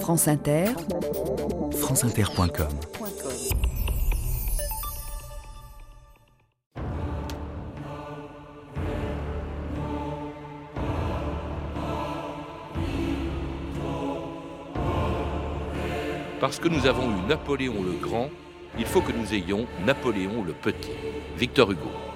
France Inter, franceinter.com Parce que nous avons eu Napoléon le Grand, il faut que nous ayons Napoléon le Petit. Victor Hugo. «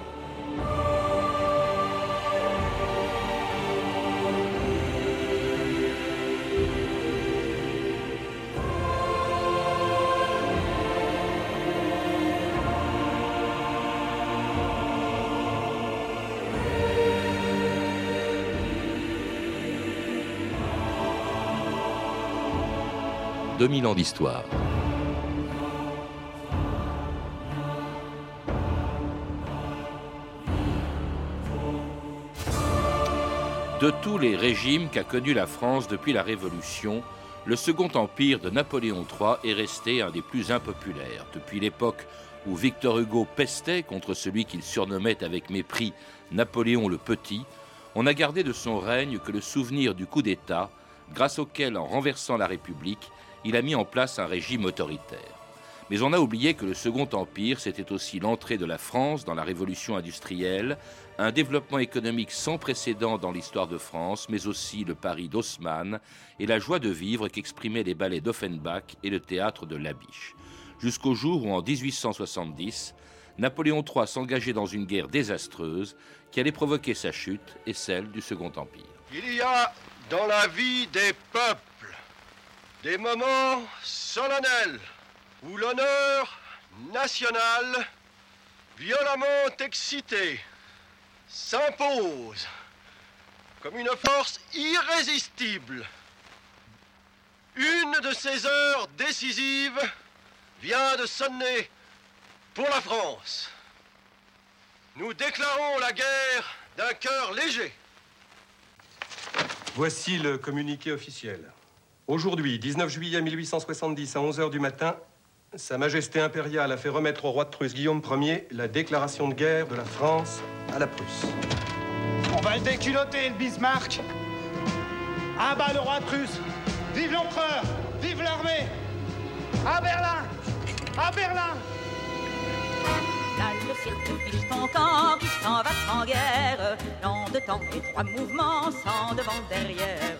2000 ans d'histoire. De tous les régimes qu'a connu la France depuis la Révolution, le Second Empire de Napoléon III est resté un des plus impopulaires. Depuis l'époque où Victor Hugo pestait contre celui qu'il surnommait avec mépris Napoléon le Petit, on n'a gardé de son règne que le souvenir du coup d'État, grâce auquel, en renversant la République, il a mis en place un régime autoritaire. Mais on a oublié que le Second Empire, c'était aussi l'entrée de la France dans la révolution industrielle, un développement économique sans précédent dans l'histoire de France, mais aussi le Paris d'Haussmann et la joie de vivre qu'exprimaient les ballets d'Offenbach et le théâtre de Labiche. Jusqu'au jour où, en 1870, Napoléon III s'engageait dans une guerre désastreuse qui allait provoquer sa chute et celle du Second Empire. Il y a dans la vie des peuples des moments solennels où l'honneur national, violemment excité, s'impose comme une force irrésistible. Une de ces heures décisives vient de sonner pour la France. Nous déclarons la guerre d'un cœur léger. Voici le communiqué officiel. Aujourd'hui, 19 juillet 1870 à 11h du matin, Sa Majesté impériale a fait remettre au roi de Prusse Guillaume Ier la déclaration de guerre de la France à la Prusse. On va le déculoter, le Bismarck. À bas le roi de Prusse. Vive l'empereur Vive l'armée. À Berlin À Berlin Là, le cirque fiche ton camp qui s'en va en guerre. Dans de temps et trois mouvements sans devant derrière.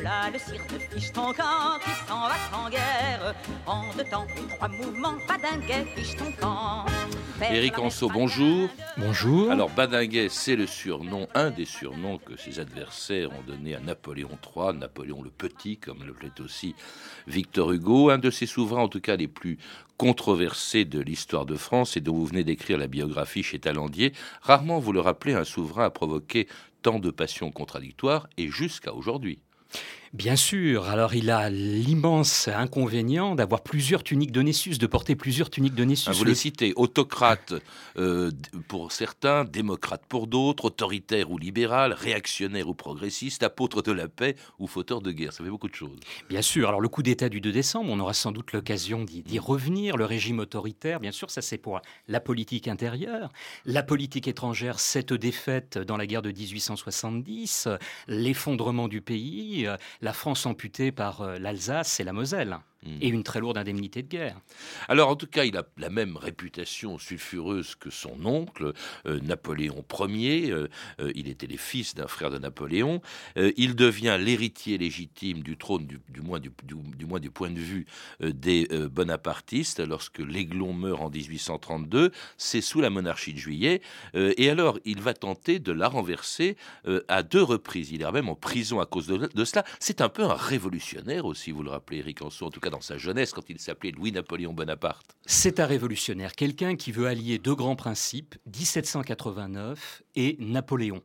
Là, le cirque fiche ton camp qui s'en va en guerre. En deux temps et trois mouvements, pas d'un guet fiche ton camp. Éric Anso, bonjour. Bonjour. Alors Badinguet, c'est le surnom, un des surnoms que ses adversaires ont donné à Napoléon III, Napoléon le Petit, comme le plaît aussi Victor Hugo, un de ses souverains en tout cas les plus controversés de l'histoire de France et dont vous venez d'écrire la biographie chez Talandier. Rarement, vous le rappelez, un souverain a provoqué tant de passions contradictoires et jusqu'à aujourd'hui. Bien sûr, alors il a l'immense inconvénient d'avoir plusieurs tuniques de Nessus, de porter plusieurs tuniques de Nessus. Ah, vous le citez, autocrate euh, pour certains, démocrate pour d'autres, autoritaire ou libéral, réactionnaire ou progressiste, apôtre de la paix ou fauteur de guerre. Ça fait beaucoup de choses. Bien sûr, alors le coup d'État du 2 décembre, on aura sans doute l'occasion d'y revenir. Le régime autoritaire, bien sûr, ça c'est pour la politique intérieure. La politique étrangère, cette défaite dans la guerre de 1870, l'effondrement du pays, la France amputée par euh, l'Alsace et la Moselle et une très lourde indemnité de guerre. Alors, en tout cas, il a la même réputation sulfureuse que son oncle, euh, Napoléon Ier. Euh, euh, il était le fils d'un frère de Napoléon. Il devient l'héritier légitime du trône, du, moins, du, moins du point de vue des bonapartistes, lorsque l'Aiglon meurt en 1832. C'est sous la monarchie de Juillet. Et alors, il va tenter de la renverser à deux reprises. Il est même en prison à cause de, cela. C'est un peu un révolutionnaire aussi, vous le rappelez, Eric Anso, en tout cas dans sa jeunesse, quand il s'appelait Louis-Napoléon Bonaparte. C'est un révolutionnaire, quelqu'un qui veut allier deux grands principes, 1789 et Napoléon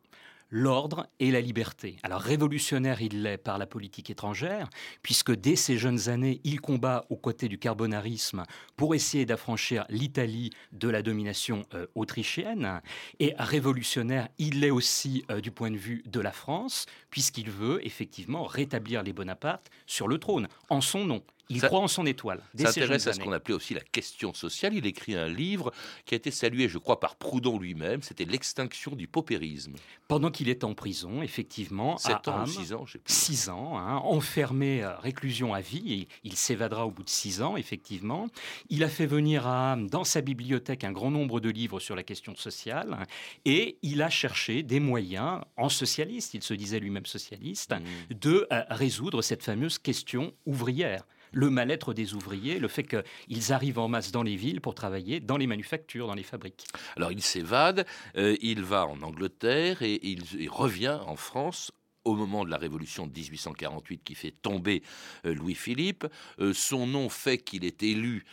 l'ordre et la liberté. Alors révolutionnaire, il l'est par la politique étrangère, puisque dès ses jeunes années, il combat aux côtés du carbonarisme pour essayer d'affranchir l'Italie de la domination euh, autrichienne. Et révolutionnaire, il l'est aussi euh, du point de vue de la France, puisqu'il veut effectivement rétablir les Bonapartes sur le trône, en son nom Il Ça- croit en son étoile. Ça ses intéresse jeunes à ce qu'on appelait aussi la question sociale. Il écrit un livre qui a été salué, je crois, par Proudhon lui-même. C'était L'extinction du paupérisme. Pendant qu'il est en prison, effectivement, 7 à ans ou Ham, 6 ans, je hein, enfermé, euh, réclusion à vie. Et il s'évadera au bout de six ans, effectivement. Il a fait venir à Ham, dans sa bibliothèque, un grand nombre de livres sur la question sociale. hein, et il a cherché des moyens, en socialiste, il se disait lui-même socialiste, Mmh. de euh, résoudre cette fameuse question ouvrière. Le mal-être des ouvriers, le fait qu'ils arrivent en masse dans les villes pour travailler dans les manufactures, dans les fabriques. Alors il s'évade, euh, il va en Angleterre et il, revient en France au moment de la révolution de 1848 qui fait tomber euh, Louis-Philippe. Euh, son nom fait qu'il est élu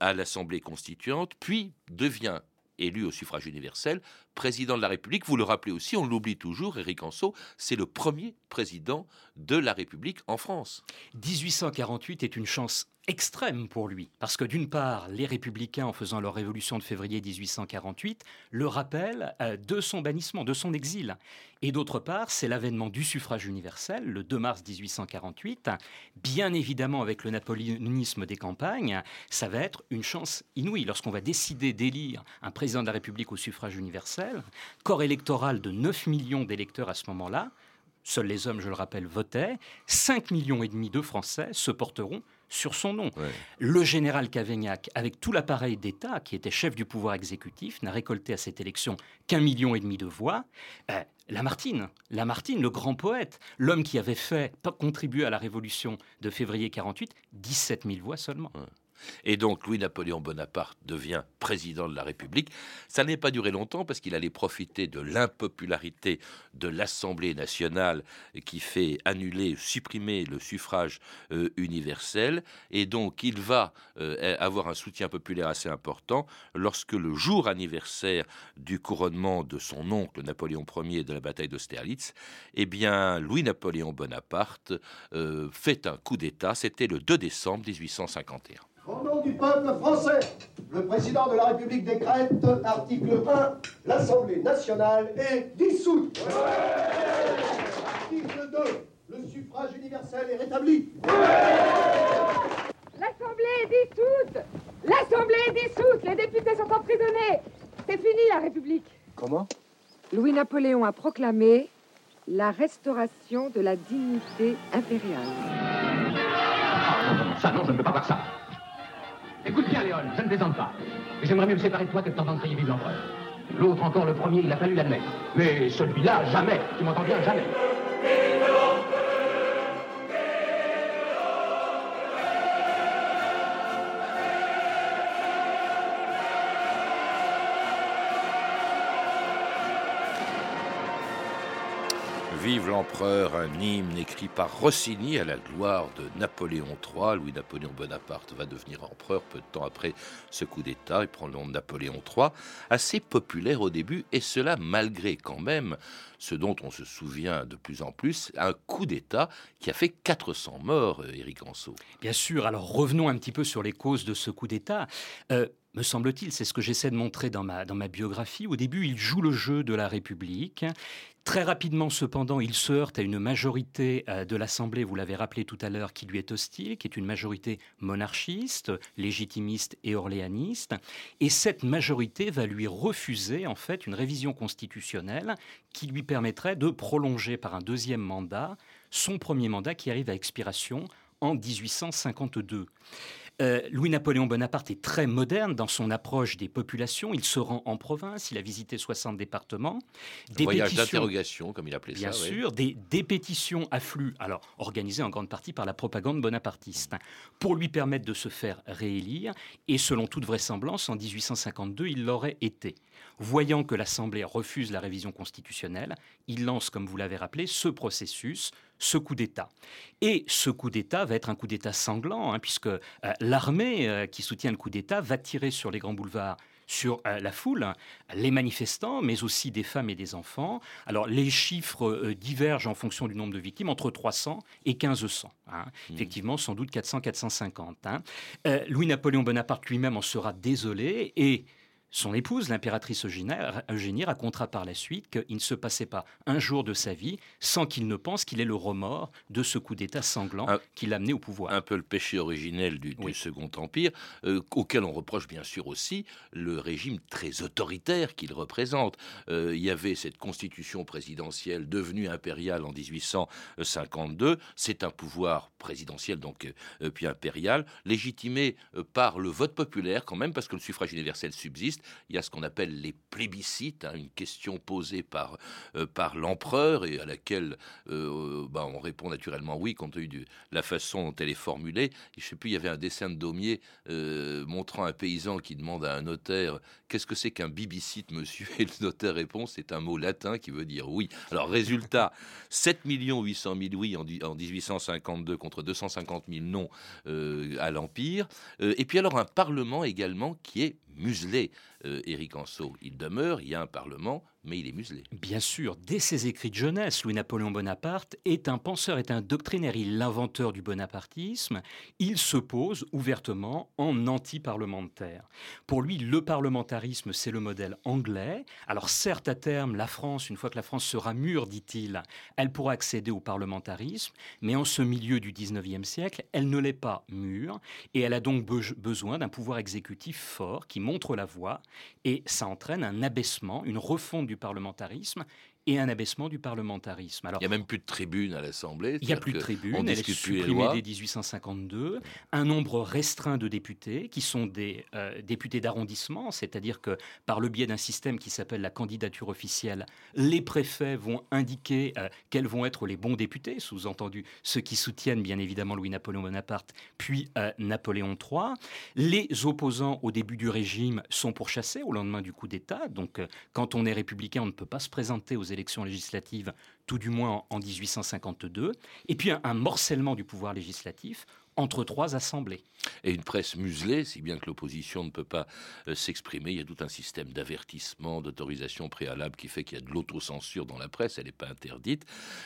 à l'Assemblée constituante, puis devient élu au suffrage universel, président de la République. Vous le rappelez aussi, on l'oublie toujours, Éric Anceau, c'est le premier président de la République en France. 1848 est une chance extrême pour lui, parce que d'une part, les républicains, en faisant leur révolution de février 1848, le rappellent euh, de son bannissement, de son exil. Et d'autre part, c'est l'avènement du suffrage universel, le 2 mars 1848. Bien évidemment, avec le napoléonisme des campagnes, ça va être une chance inouïe. Lorsqu'on va décider d'élire un président de la République au suffrage universel, corps électoral de 9 millions d'électeurs à ce moment-là, Seuls les hommes, je le rappelle, votaient. 5 millions et demi de Français se porteront sur son nom. Ouais. Le général Cavaignac, avec tout l'appareil d'État, qui était chef du pouvoir exécutif, n'a récolté à cette élection qu'un million et demi de voix. Euh, Lamartine, Lamartine, le grand poète, l'homme qui avait fait contribuer à la révolution de février 48, 17 000 voix seulement. Et donc Louis-Napoléon Bonaparte devient président de la République. Ça n'est pas duré longtemps parce qu'il allait profiter de l'impopularité de l'Assemblée nationale qui fait annuler, supprimer le suffrage euh, universel. Et donc il va euh, avoir un soutien populaire assez important lorsque le jour anniversaire du couronnement de son oncle Napoléon Ier de la bataille d'Austerlitz, eh bien Louis-Napoléon Bonaparte euh, fait un coup d'État. C'était le 2 décembre 1851. Au nom du peuple français, le président de la République décrète, article 1, l'Assemblée nationale est dissoute. Article 2, le suffrage universel est rétabli. L'Assemblée est dissoute L'Assemblée est dissoute Les députés sont emprisonnés C'est fini la République Comment? Louis-Napoléon a proclamé la restauration de la dignité impériale. Ça, non, je ne peux pas voir ça. Écoute bien, Léon, je ne plaisante pas. J'aimerais mieux me séparer de toi que de t'entendre crier vive l'empereur. L'autre encore, le premier, il a fallu l'admettre. Mais celui-là, jamais. Tu m'entends bien, jamais. Vive l'empereur, un hymne écrit par Rossini à la gloire de Napoléon III. Louis-Napoléon Bonaparte va devenir empereur peu de temps après ce coup d'État. Il prend le nom de Napoléon III. Assez populaire au début, et cela malgré quand même ce dont on se souvient de plus en plus, un coup d'État qui a fait 400 morts, euh, Éric Anceau. Bien sûr, alors revenons un petit peu sur les causes de ce coup d'État. Euh, me semble-t-il, c'est ce que j'essaie de montrer dans ma, dans ma biographie. Au début, il joue le jeu de la République. Très rapidement, cependant, il se heurte à une majorité euh, de l'Assemblée, vous l'avez rappelé tout à l'heure, qui lui est hostile, qui est une majorité monarchiste, légitimiste et orléaniste. Et cette majorité va lui refuser, en fait, une révision constitutionnelle qui lui permettrait de prolonger par un deuxième mandat son premier mandat qui arrive à expiration en 1852. Euh, Louis-Napoléon Bonaparte est très moderne dans son approche des populations. Il se rend en province, il a visité 60 départements. Des voyage d'interrogation, comme il appelait bien ça. Bien sûr, des, des, pétitions affluent, alors organisées en grande partie par la propagande bonapartiste, pour lui permettre de se faire réélire. Et selon toute vraisemblance, en 1852, il l'aurait été. Voyant que l'Assemblée refuse la révision constitutionnelle, il lance, comme vous l'avez rappelé, ce processus, ce coup d'État. Et ce coup d'État va être un coup d'État sanglant, hein, puisque euh, l'armée euh, qui soutient le coup d'État va tirer sur les grands boulevards sur euh, la foule, les manifestants, mais aussi des femmes et des enfants. Alors les chiffres euh, divergent en fonction du nombre de victimes, entre 300 et 1500. Hein. Mmh. Effectivement, sans doute 400-450. Hein. Euh, Louis-Napoléon Bonaparte lui-même en sera désolé et son épouse, l'impératrice Eugénie, racontera par la suite qu'il ne se passait pas un jour de sa vie sans qu'il ne pense qu'il est le remords de ce coup d'État sanglant qui l'a amené au pouvoir. Un peu le péché originel du, Second Empire, euh, auquel on reproche bien sûr aussi le régime très autoritaire qu'il représente. Euh, il y avait cette constitution présidentielle devenue impériale en 1852. C'est un pouvoir présidentiel, donc euh, puis impérial, légitimé par le vote populaire quand même, parce que le suffrage universel subsiste il y a ce qu'on appelle les plébiscites, hein, une question posée par, euh, par l'empereur et à laquelle euh, bah, on répond naturellement oui, compte tenu de la façon dont elle est formulée. Je ne sais plus, il y avait un dessin de Daumier euh, montrant un paysan qui demande à un notaire Qu'est-ce que c'est qu'un bibicite, monsieur? Et le notaire répond C'est un mot latin qui veut dire oui. Alors, résultat 7 800 000 oui en, en 1852 contre 250 000 non à l'Empire. et puis, alors, un parlement également qui est muselé. Euh, Éric Anceau, il demeure, il y a un Parlement, mais il est muselé. Bien sûr, dès ses écrits de jeunesse, Louis-Napoléon Bonaparte est un penseur, est un doctrinaire, il est l'inventeur du bonapartisme, il se pose ouvertement en anti-parlementaire. Pour lui, le parlementarisme, c'est le modèle anglais. Alors certes, à terme, la France, une fois que la France sera mûre, dit-il, elle pourra accéder au parlementarisme, mais en ce milieu du 19e siècle, elle ne l'est pas mûre, et elle a donc besoin d'un pouvoir exécutif fort qui montre la voie, et ça entraîne un abaissement, une refonte du parlementarisme et un abaissement du parlementarisme. Alors, il n'y a même plus de tribune à l'Assemblée. Il n'y a plus de tribune, elle est supprimée dès 1852. Un nombre restreint de députés, qui sont des euh, députés d'arrondissement, c'est-à-dire que par le biais d'un système qui s'appelle la candidature officielle, les préfets vont indiquer euh, quels vont être les bons députés, sous-entendu ceux qui soutiennent bien évidemment Louis-Napoléon Bonaparte, puis euh, Napoléon III. Les opposants au début du régime sont pourchassés au lendemain du coup d'État, donc quand on est républicain, on ne peut pas se présenter aux élections législatives, tout du moins en 1852, et puis un, morcellement du pouvoir législatif entre trois assemblées. Et une presse muselée, si bien que l'opposition ne peut pas euh, s'exprimer. Il y a tout un système d'avertissement, d'autorisation préalable qui fait qu'il y a de l'autocensure dans la presse, elle n'est pas interdite.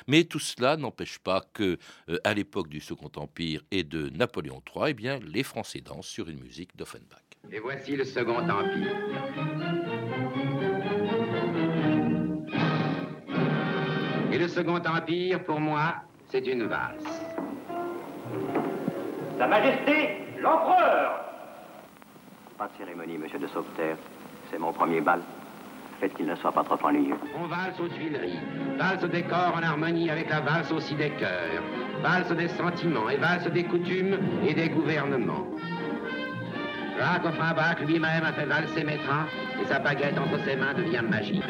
Mais tout cela n'empêche pas que, euh, à l'époque du Second Empire et de Napoléon III, eh bien, les Français dansent sur une musique d'Offenbach. Et voici le Second Empire. Et le Second Empire, pour moi, c'est une valse. Sa Majesté, l'Empereur Pas de cérémonie, monsieur de Sauveterre. C'est mon premier bal. Faites qu'il ne soit pas trop ennuyeux. On valse aux Tuileries, valse des corps en harmonie avec la valse aussi des cœurs, valse des sentiments et valse des coutumes et des gouvernements. Jacques Offenbach lui-même a fait valser Métra et sa baguette entre ses mains devient magique.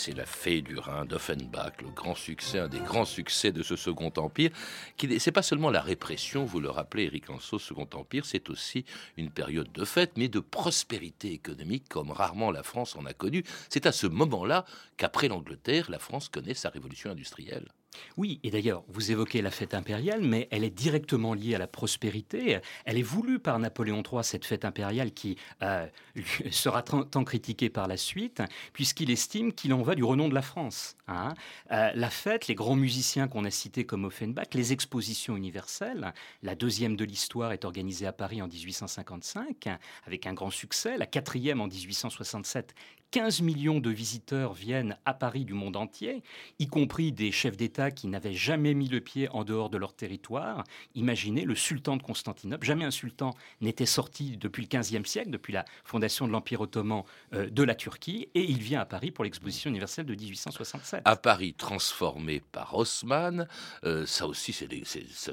C'est la fée du Rhin d'Offenbach, le grand succès, un des grands succès de ce Second Empire. Qui c'est pas seulement la répression, vous le rappelez, Eric Anso, Second Empire, c'est aussi une période de fête, mais de prospérité économique comme rarement la France en a connu. C'est à ce moment-là qu'après l'Angleterre, la France connaît sa révolution industrielle. Oui, et d'ailleurs, vous évoquez la fête impériale, mais elle est directement liée à la prospérité. Elle est voulue par Napoléon III, cette fête impériale qui euh, sera tant critiquée par la suite, puisqu'il estime qu'il en va du renom de la France. Hein. Euh, la fête, les grands musiciens qu'on a cités comme Offenbach, les expositions universelles, la deuxième de l'histoire est organisée à Paris en 1855, avec un grand succès, la quatrième en 1867 15 millions de visiteurs viennent à Paris du monde entier, y compris des chefs d'État qui n'avaient jamais mis le pied en dehors de leur territoire. Imaginez le sultan de Constantinople. Jamais un sultan n'était sorti depuis le 15e siècle, depuis la fondation de l'Empire ottoman euh, de la Turquie, et il vient à Paris pour l'exposition universelle de 1867. À Paris, transformé par Haussmann, euh, ça aussi c'est ça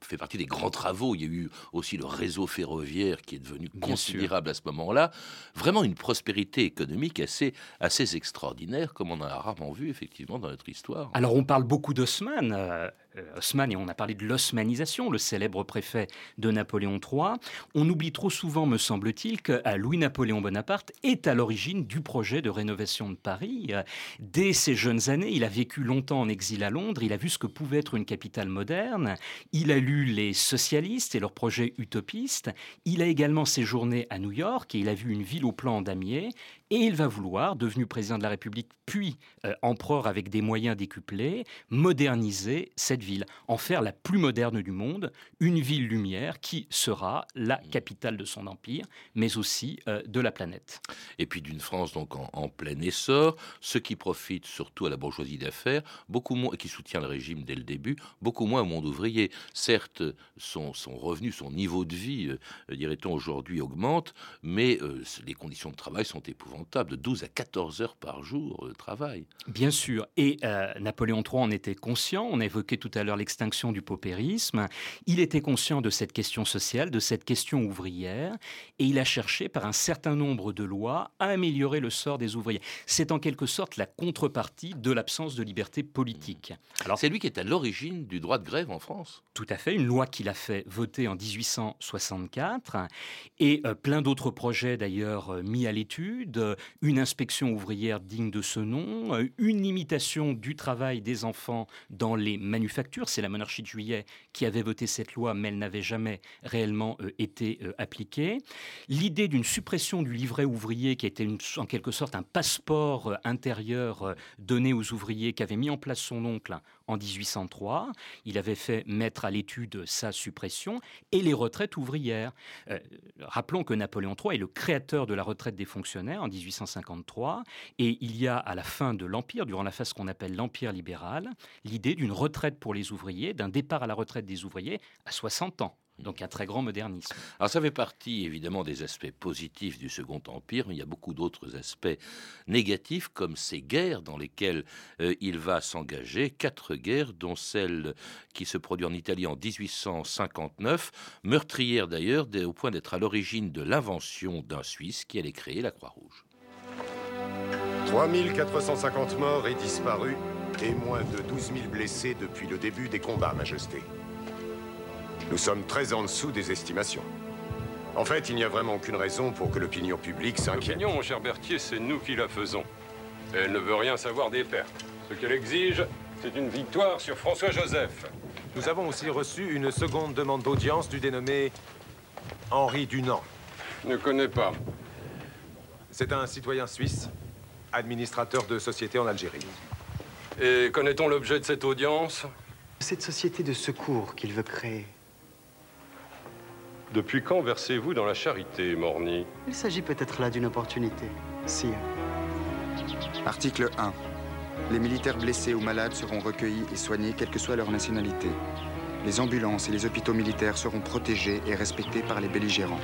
fait partie des grands travaux. Il y a eu aussi le réseau ferroviaire qui est devenu considérable à ce moment-là. Vraiment une prospérité économique assez, assez extraordinaire, comme on a rarement vu effectivement dans notre histoire. Alors on parle beaucoup d'Haussmann. Euh, Haussmann, et on a parlé de l'osmanisation, le célèbre préfet de Napoléon III. On oublie trop souvent, me semble-t-il, que Louis-Napoléon Bonaparte est à l'origine du projet de rénovation de Paris. Dès ses jeunes années, il a vécu longtemps en exil à Londres, il a vu ce que pouvait être une capitale moderne, il a lu les socialistes et leurs projets utopistes, il a également séjourné à New York et il a vu une ville au plan damier, et il va vouloir, devenu président de la République, puis euh, empereur avec des moyens décuplés, moderniser cette ville, en faire la plus moderne du monde, une ville lumière qui sera la capitale de son empire, mais aussi euh, de la planète. Et puis d'une France donc en, plein essor, ce qui profite surtout à la bourgeoisie d'affaires, beaucoup moins, qui soutient le régime dès le début, beaucoup moins au monde ouvrier. Certes, son, son revenu, son niveau de vie, euh, dirait-on aujourd'hui, augmente, mais les conditions de travail sont épouvantables de 12 à 14 heures par jour de travail. Bien sûr. Et euh, Napoléon III en était conscient. On a évoqué tout à l'heure l'extinction du paupérisme. Il était conscient de cette question sociale, de cette question ouvrière. Et il a cherché, par un certain nombre de lois, à améliorer le sort des ouvriers. C'est en quelque sorte la contrepartie de l'absence de liberté politique. Alors, c'est lui qui est à l'origine du droit de grève en France. Tout à fait. Une loi qu'il a fait voter en 1864. Et euh, plein d'autres projets d'ailleurs euh, mis à l'étude euh, une inspection ouvrière digne de ce nom, une limitation du travail des enfants dans les manufactures. C'est la monarchie de juillet qui avait voté cette loi, mais elle n'avait jamais réellement euh, été appliquée. L'idée d'une suppression du livret ouvrier, qui était en quelque sorte un passeport intérieur donné aux ouvriers qu'avait mis en place son oncle en 1803. Il avait fait mettre à l'étude sa suppression et les retraites ouvrières. rappelons que Napoléon III est le créateur de la retraite des fonctionnaires en 1853. Et il y a à la fin de l'Empire, durant la phase qu'on appelle l'Empire libéral, l'idée d'une retraite pour les ouvriers, d'un départ à la retraite des ouvriers à 60 ans. Donc un très grand modernisme. Alors ça fait partie évidemment des aspects positifs du Second Empire, mais il y a beaucoup d'autres aspects négatifs, comme ces guerres dans lesquelles euh, il va s'engager, quatre guerres, dont celle qui se produit en Italie en 1859, meurtrière d'ailleurs, au point d'être à l'origine de l'invention d'un Suisse qui allait créer la Croix-Rouge. 3450 morts et disparus, et moins de 12 000 blessés depuis le début des combats, Majesté. Nous sommes très en dessous des estimations. En fait, il n'y a vraiment aucune raison pour que l'opinion publique s'inquiète. L'opinion, mon cher Berthier, c'est nous qui la faisons. Elle ne veut rien savoir des pertes. Ce qu'elle exige, c'est une victoire sur François-Joseph. Nous avons aussi reçu une seconde demande d'audience du dénommé Henri Dunant. Ne connais pas. C'est un citoyen suisse, administrateur de société en Algérie. Et connaît-on l'objet de cette audience? Cette société de secours qu'il veut créer. Depuis quand versez-vous dans la charité, Morny? Il s'agit peut-être là d'une opportunité, sire. Article 1. Les militaires blessés ou malades seront recueillis et soignés, quelle que soit leur nationalité. Les ambulances et les hôpitaux militaires seront protégés et respectés par les belligérants.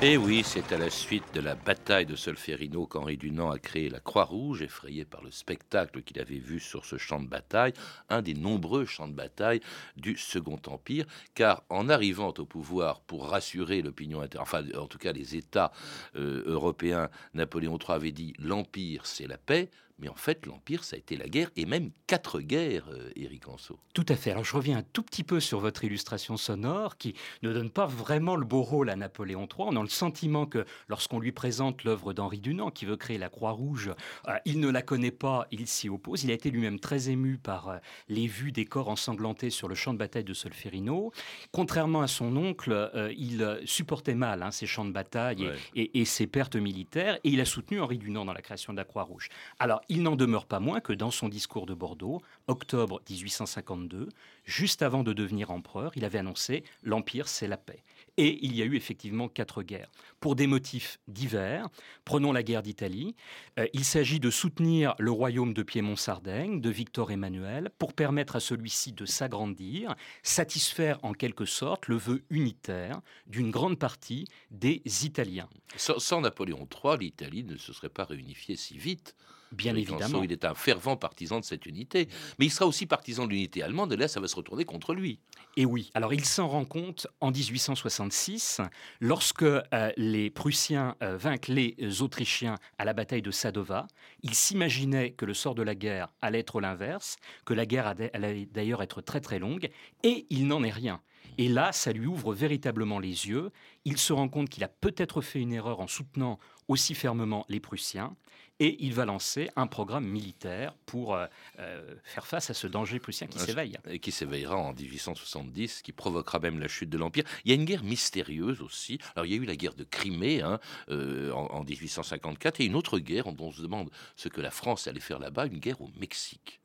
Et eh oui, c'est à la suite de la bataille de Solferino qu'Henri Dunant a créé la Croix-Rouge, effrayé par le spectacle qu'il avait vu sur ce champ de bataille, un des nombreux champs de bataille du Second Empire, car en arrivant au pouvoir pour rassurer l'opinion intérieure, enfin en tout cas les États euh, européens, Napoléon III avait dit l'Empire c'est la paix, mais en fait, l'Empire, ça a été la guerre, et même quatre guerres, euh, Éric Anso. Tout à fait. Alors, je reviens un tout petit peu sur votre illustration sonore, qui ne donne pas vraiment le beau rôle à Napoléon III. On a le sentiment que lorsqu'on lui présente l'œuvre d'Henri Dunant, qui veut créer la Croix-Rouge, euh, il ne la connaît pas, il s'y oppose. Il a été lui-même très ému par euh, les vues des corps ensanglantés sur le champ de bataille de Solferino. Contrairement à son oncle, il supportait mal hein, ces champs de bataille et, et ses pertes militaires, et il a soutenu Henri Dunant dans la création de la Croix-Rouge. Alors, il n'en demeure pas moins que dans son discours de Bordeaux, octobre 1852, juste avant de devenir empereur, il avait annoncé L'Empire, c'est la paix. Et il y a eu effectivement quatre guerres. Pour des motifs divers, prenons la guerre d'Italie. Euh, il s'agit de soutenir le royaume de Piémont-Sardaigne, de Victor Emmanuel, pour permettre à celui-ci de s'agrandir, satisfaire en quelque sorte le vœu unitaire d'une grande partie des Italiens. Sans, sans Napoléon III, l'Italie ne se serait pas réunifiée si vite. Bien évidemment. Il est un fervent partisan de cette unité. Mais il sera aussi partisan de l'unité allemande, et là, ça va se retourner contre lui. Et oui, alors il s'en rend compte en 1866, lorsque euh, les Prussiens euh, vainquent les Autrichiens à la bataille de Sadova. Il s'imaginait que le sort de la guerre allait être l'inverse, que la guerre allait d'ailleurs être très très longue, et il n'en est rien. Et là, ça lui ouvre véritablement les yeux. Il se rend compte qu'il a peut-être fait une erreur en soutenant aussi fermement les Prussiens et il va lancer un programme militaire pour euh, euh, faire face à ce danger prussien qui s'éveille. Et qui s'éveillera en 1870, qui provoquera même la chute de l'Empire. Il y a une guerre mystérieuse aussi. Alors il y a eu la guerre de Crimée hein, euh, en, 1854 et une autre guerre dont on se demande ce que la France allait faire là-bas, une guerre au Mexique.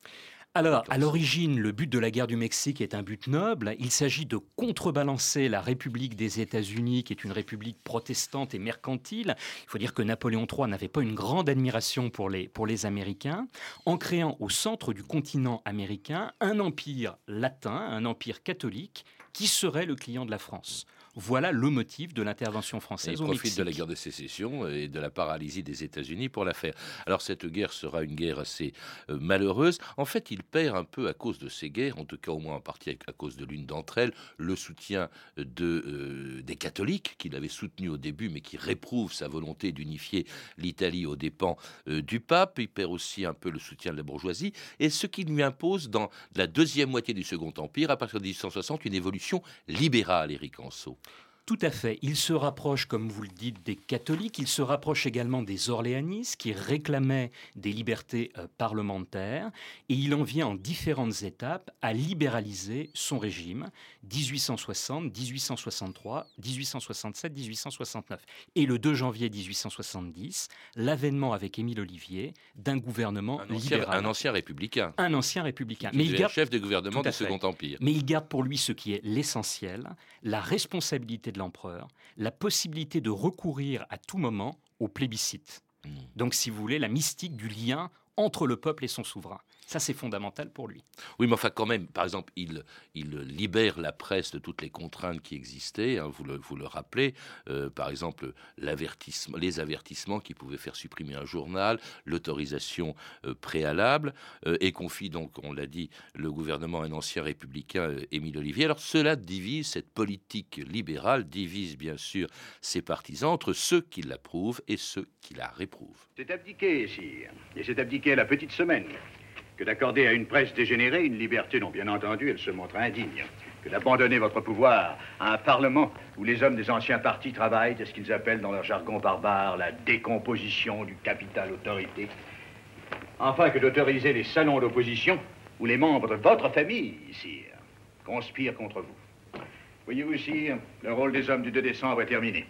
Alors, à l'origine, le but de la guerre du Mexique est un but noble. Il s'agit de contrebalancer la République des États-Unis, qui est une république protestante et mercantile. Il faut dire que Napoléon III n'avait pas une grande admiration pour les, pour les Américains, en créant au centre du continent américain un empire latin, un empire catholique, qui serait le client de la France. Voilà le motif de l'intervention française il profite de la guerre de sécession et de la paralysie des États-Unis pour la faire. Alors cette guerre sera une guerre assez euh, malheureuse. En fait, il perd un peu à cause de ces guerres, en tout cas au moins en partie à cause de l'une d'entre elles, le soutien de, euh, des catholiques qu'il avait soutenu au début, mais qui réprouvent sa volonté d'unifier l'Italie aux dépens euh, du pape. Il perd aussi un peu le soutien de la bourgeoisie, et ce qui lui impose dans la deuxième moitié du Second Empire, à partir de 1860, une évolution libérale, Éric Anceau. Tout à fait. Il se rapproche, comme vous le dites, des catholiques. Il se rapproche également des orléanistes qui réclamaient des libertés euh, parlementaires. Et il en vient en différentes étapes à libéraliser son régime 1860, 1863, 1867, 1869. Et le 2 janvier 1870, l'avènement avec Émile Olivier d'un gouvernement un ancien, libéral. Un ancien républicain. Un ancien républicain. Mais il garde chef de gouvernement du Second Empire. Mais il garde pour lui ce qui est l'essentiel, la responsabilité de l'empereur, la possibilité de recourir à tout moment au plébiscite. Hmm. Donc, si vous voulez, la mystique du lien entre le peuple et son souverain. Ça, c'est fondamental pour lui. Oui, mais enfin, quand même, par exemple, il, il libère la presse de toutes les contraintes qui existaient. Hein, vous, le, vous le rappelez, euh, par exemple, l'avertissement, les avertissements qui pouvaient faire supprimer un journal, l'autorisation euh, préalable, euh, et confie donc, on l'a dit, le gouvernement à un ancien républicain, Émile Olivier. Alors, cela divise, cette politique libérale divise bien sûr ses partisans entre ceux qui l'approuvent et ceux qui la réprouvent. C'est abdiqué, sire, et c'est abdiqué la petite semaine que d'accorder à une presse dégénérée une liberté dont, bien entendu, elle se montre indigne, que d'abandonner votre pouvoir à un Parlement où les hommes des anciens partis travaillent à ce qu'ils appellent dans leur jargon barbare la décomposition du capital autorité, enfin que d'autoriser les salons d'opposition où les membres de votre famille, sire, conspirent contre vous. Voyez-vous, sire, le rôle des hommes du 2 décembre est terminé.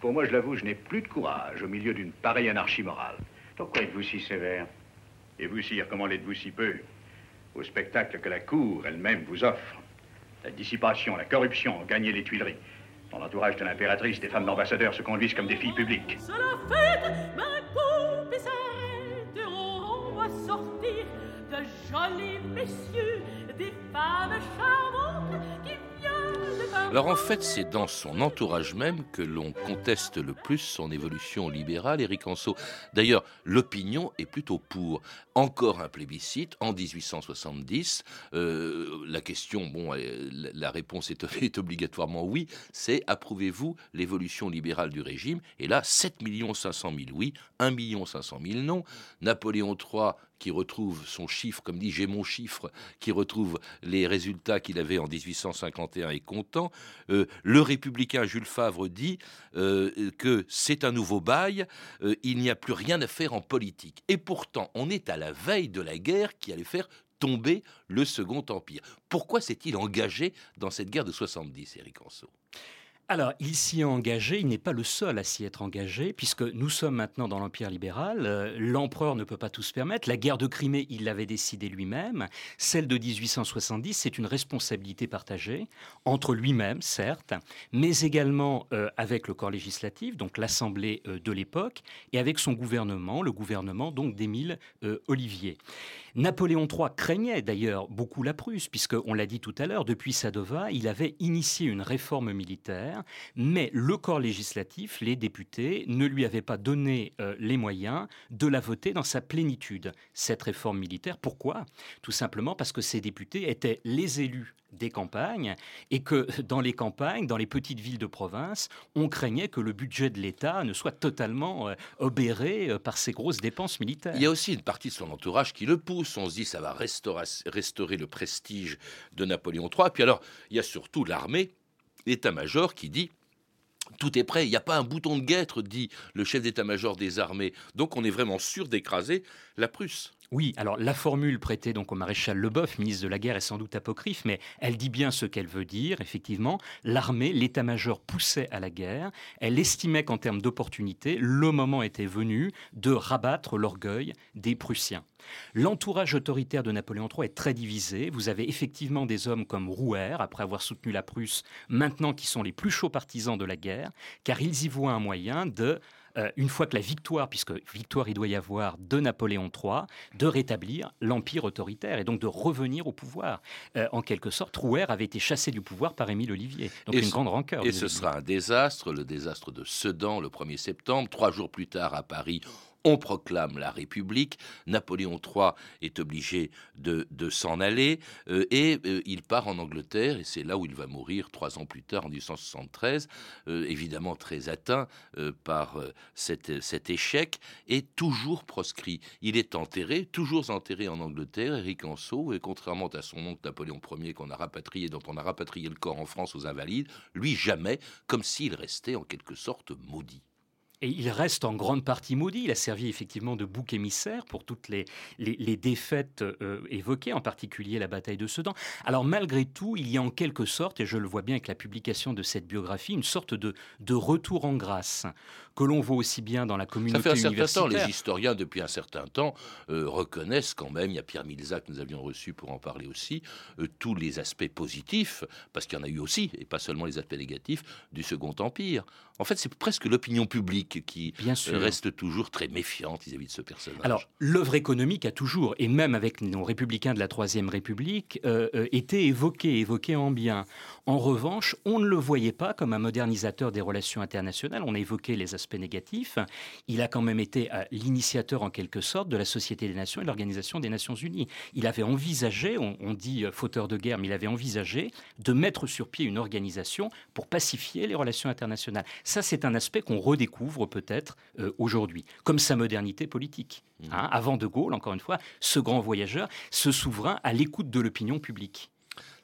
Pour moi, je l'avoue, je n'ai plus de courage au milieu d'une pareille anarchie morale. Pourquoi êtes-vous si sévère? Et vous, sire, comment l'êtes-vous si peu au spectacle que la cour elle-même vous offre? La dissipation, la corruption, gagner les Tuileries. Dans l'entourage de l'impératrice, des femmes d'ambassadeurs se conduisent comme des filles publiques. C'est la fête, ma coupe et on va sortir de jolis messieurs, des femmes charmantes alors en fait, c'est dans son entourage même que l'on conteste le plus son évolution libérale, Éric Anceau. D'ailleurs, l'opinion est plutôt pour. Encore un plébiscite en 1870. Euh, la question, bon, euh, la réponse est, est obligatoirement oui. C'est approuvez-vous l'évolution libérale du régime? Et là, 7 500 000 oui, 1 500 000 non. Napoléon III qui retrouve son chiffre, comme dit j'ai mon chiffre, qui retrouve les résultats qu'il avait en 1851 et content. Euh, le républicain Jules Favre dit euh, que c'est un nouveau bail, euh, il n'y a plus rien à faire en politique. Et pourtant, on est à la veille de la guerre qui allait faire tomber le Second Empire. Pourquoi s'est-il engagé dans cette guerre de 70, Éric Anceau alors, il s'y est engagé, il n'est pas le seul à s'y être engagé, puisque nous sommes maintenant dans l'Empire libéral, euh, l'empereur ne peut pas tout se permettre, la guerre de Crimée, il l'avait décidé lui-même, celle de 1870, c'est une responsabilité partagée, entre lui-même, certes, mais également euh, avec le corps législatif, donc l'Assemblée euh, de l'époque, et avec son gouvernement, le gouvernement donc d'Émile Olivier. Napoléon III craignait d'ailleurs beaucoup la Prusse, puisque, on l'a dit tout à l'heure, depuis Sadova, il avait initié une réforme militaire mais le corps législatif, les députés, ne lui avaient pas donné euh, les moyens de la voter dans sa plénitude, cette réforme militaire. Pourquoi? Tout simplement parce que ces députés étaient les élus des campagnes et que dans les campagnes, dans les petites villes de province, on craignait que le budget de l'État ne soit totalement euh, obéré euh, par ces grosses dépenses militaires. Il y a aussi une partie de son entourage qui le pousse. On se dit ça va restaurer, restaurer le prestige de Napoléon III. Puis alors, il y a surtout l'armée, l'état-major qui dit tout est prêt, il n'y a pas un bouton de guêtre, dit le chef d'état-major des armées. Donc on est vraiment sûr d'écraser la Prusse. Oui, alors la formule prêtée donc au maréchal Leboeuf, ministre de la Guerre, est sans doute apocryphe, mais elle dit bien ce qu'elle veut dire. Effectivement, l'armée, l'état-major poussait à la guerre. Elle estimait qu'en termes d'opportunité, le moment était venu de rabattre l'orgueil des Prussiens. L'entourage autoritaire de Napoléon III est très divisé. Vous avez effectivement des hommes comme Rouher, après avoir soutenu la Prusse, maintenant qui sont les plus chauds partisans de la guerre, car ils y voient un moyen de euh, une fois que la victoire, puisque victoire il doit y avoir de Napoléon III, de rétablir l'empire autoritaire et donc de revenir au pouvoir. Euh, en quelque sorte, Rouher avait été chassé du pouvoir par Émile Olivier. Donc une grande rancœur. Et ce sera un désastre, le désastre de Sedan le 1er septembre. Trois jours plus tard, à Paris, on proclame la République, Napoléon III est obligé de, s'en aller, euh, et euh, il part en Angleterre, et c'est là où il va mourir trois ans plus tard, en 1873, euh, évidemment très atteint par cet échec, et toujours proscrit. Il est enterré, toujours enterré en Angleterre, Éric Anceau, et contrairement à son oncle Napoléon Ier qu'on a rapatrié, dont on a rapatrié le corps en France aux Invalides, lui jamais, comme s'il restait en quelque sorte maudit. Et il reste en grande partie maudit. Il a servi effectivement de bouc émissaire pour toutes les, les, défaites euh, évoquées, en particulier la bataille de Sedan. Alors malgré tout, il y a en quelque sorte, et je le vois bien avec la publication de cette biographie, une sorte de, de retour en grâce que l'on voit aussi bien dans la communauté Ça fait un certain temps, les historiens depuis un certain temps euh, reconnaissent quand même, il y a Pierre Milzac que nous avions reçu pour en parler aussi, euh, tous les aspects positifs, parce qu'il y en a eu aussi, et pas seulement les aspects négatifs, du Second Empire. En fait, c'est presque l'opinion publique qui euh, reste toujours très méfiante vis-à-vis de ce personnage. Alors, l'œuvre économique a toujours, et même avec nos républicains de la Troisième République, été évoquée, évoquée en bien. En revanche, on ne le voyait pas comme un modernisateur des relations internationales. On a évoqué les aspects négatifs. Il a quand même été euh, l'initiateur en quelque sorte de la Société des Nations et de l'Organisation des Nations Unies. Il avait envisagé, on, dit euh, fauteur de guerre, mais il avait envisagé de mettre sur pied une organisation pour pacifier les relations internationales. Ça, c'est un aspect qu'on redécouvre peut-être euh, aujourd'hui, comme sa modernité politique. Mmh. Hein. avant De Gaulle, encore une fois, ce grand voyageur, ce souverain à l'écoute de l'opinion publique.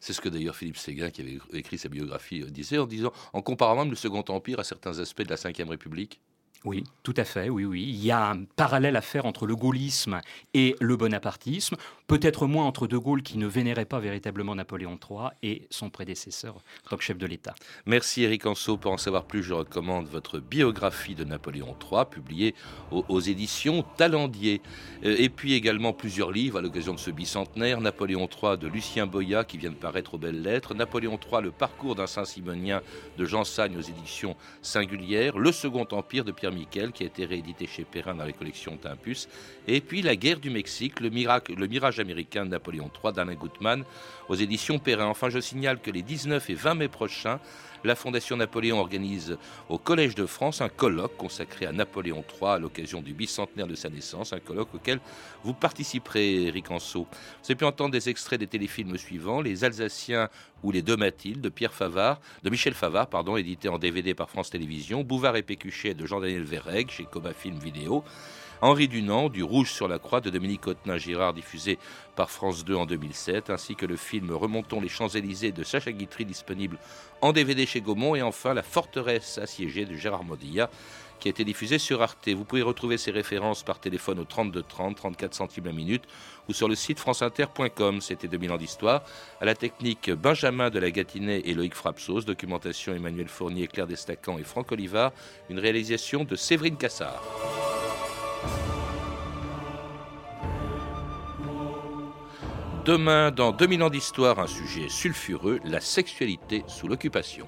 C'est ce que d'ailleurs Philippe Séguin, qui avait écrit sa biographie, euh, disait en disant, en comparant même le Second Empire à certains aspects de la Ve République. Oui, tout à fait, oui, oui. Il y a un parallèle à faire entre le gaullisme et le bonapartisme, peut-être moins entre De Gaulle qui ne vénérait pas véritablement Napoléon III et son prédécesseur en tant que chef de l'État. Merci Eric Anso. Pour en savoir plus, je recommande votre biographie de Napoléon III, publiée aux, éditions Talendier. Euh, et puis également plusieurs livres à l'occasion de ce bicentenaire. Napoléon III de Lucien Boya, qui vient de paraître aux belles lettres. Napoléon III, le parcours d'un Saint-Simonien de Jean Sagne aux éditions Singulières. Le Second Empire de Pierre Miquel, qui a été réédité chez Perrin dans les collections Timpus. Et puis La guerre du Mexique, le, miracle, le mirage américain Napoléon III d'Alain Gutmann aux éditions Perrin. Enfin, je signale que les 19 et 20 mai prochains, la Fondation Napoléon organise au Collège de France un colloque consacré à Napoléon III à l'occasion du bicentenaire de sa naissance, un colloque auquel vous participerez, Eric Anso. Vous avez pu entendre des extraits des téléfilms suivants Les Alsaciens ou Les Deux Mathilde de Pierre Favard, de Michel Favard, pardon, édité en DVD par France Télévisions, Bouvard et Pécuchet de Jean-Daniel Verreg chez Coma Film Vidéo. Henri Dunant, du Rouge sur la Croix de Dominique Otnin-Girard, diffusé par France 2 en 2007, ainsi que le film Remontons les Champs-Élysées de Sacha Guitry, disponible en DVD chez Gaumont, et enfin La Forteresse assiégée de Gérard Modilla, qui a été diffusé sur Arte. Vous pouvez retrouver ces références par téléphone au 32 30, 34 centimes la minute, ou sur le site franceinter.com. C'était 2000 ans d'histoire. À la technique, Benjamin de la Gâtinais et Loïc Frapsos. Documentation Emmanuel Fournier, Claire Destacan et Franck Olivard. Une réalisation de Séverine Cassard. Demain, dans 2000 ans d'histoire, un sujet sulfureux, la sexualité sous l'occupation.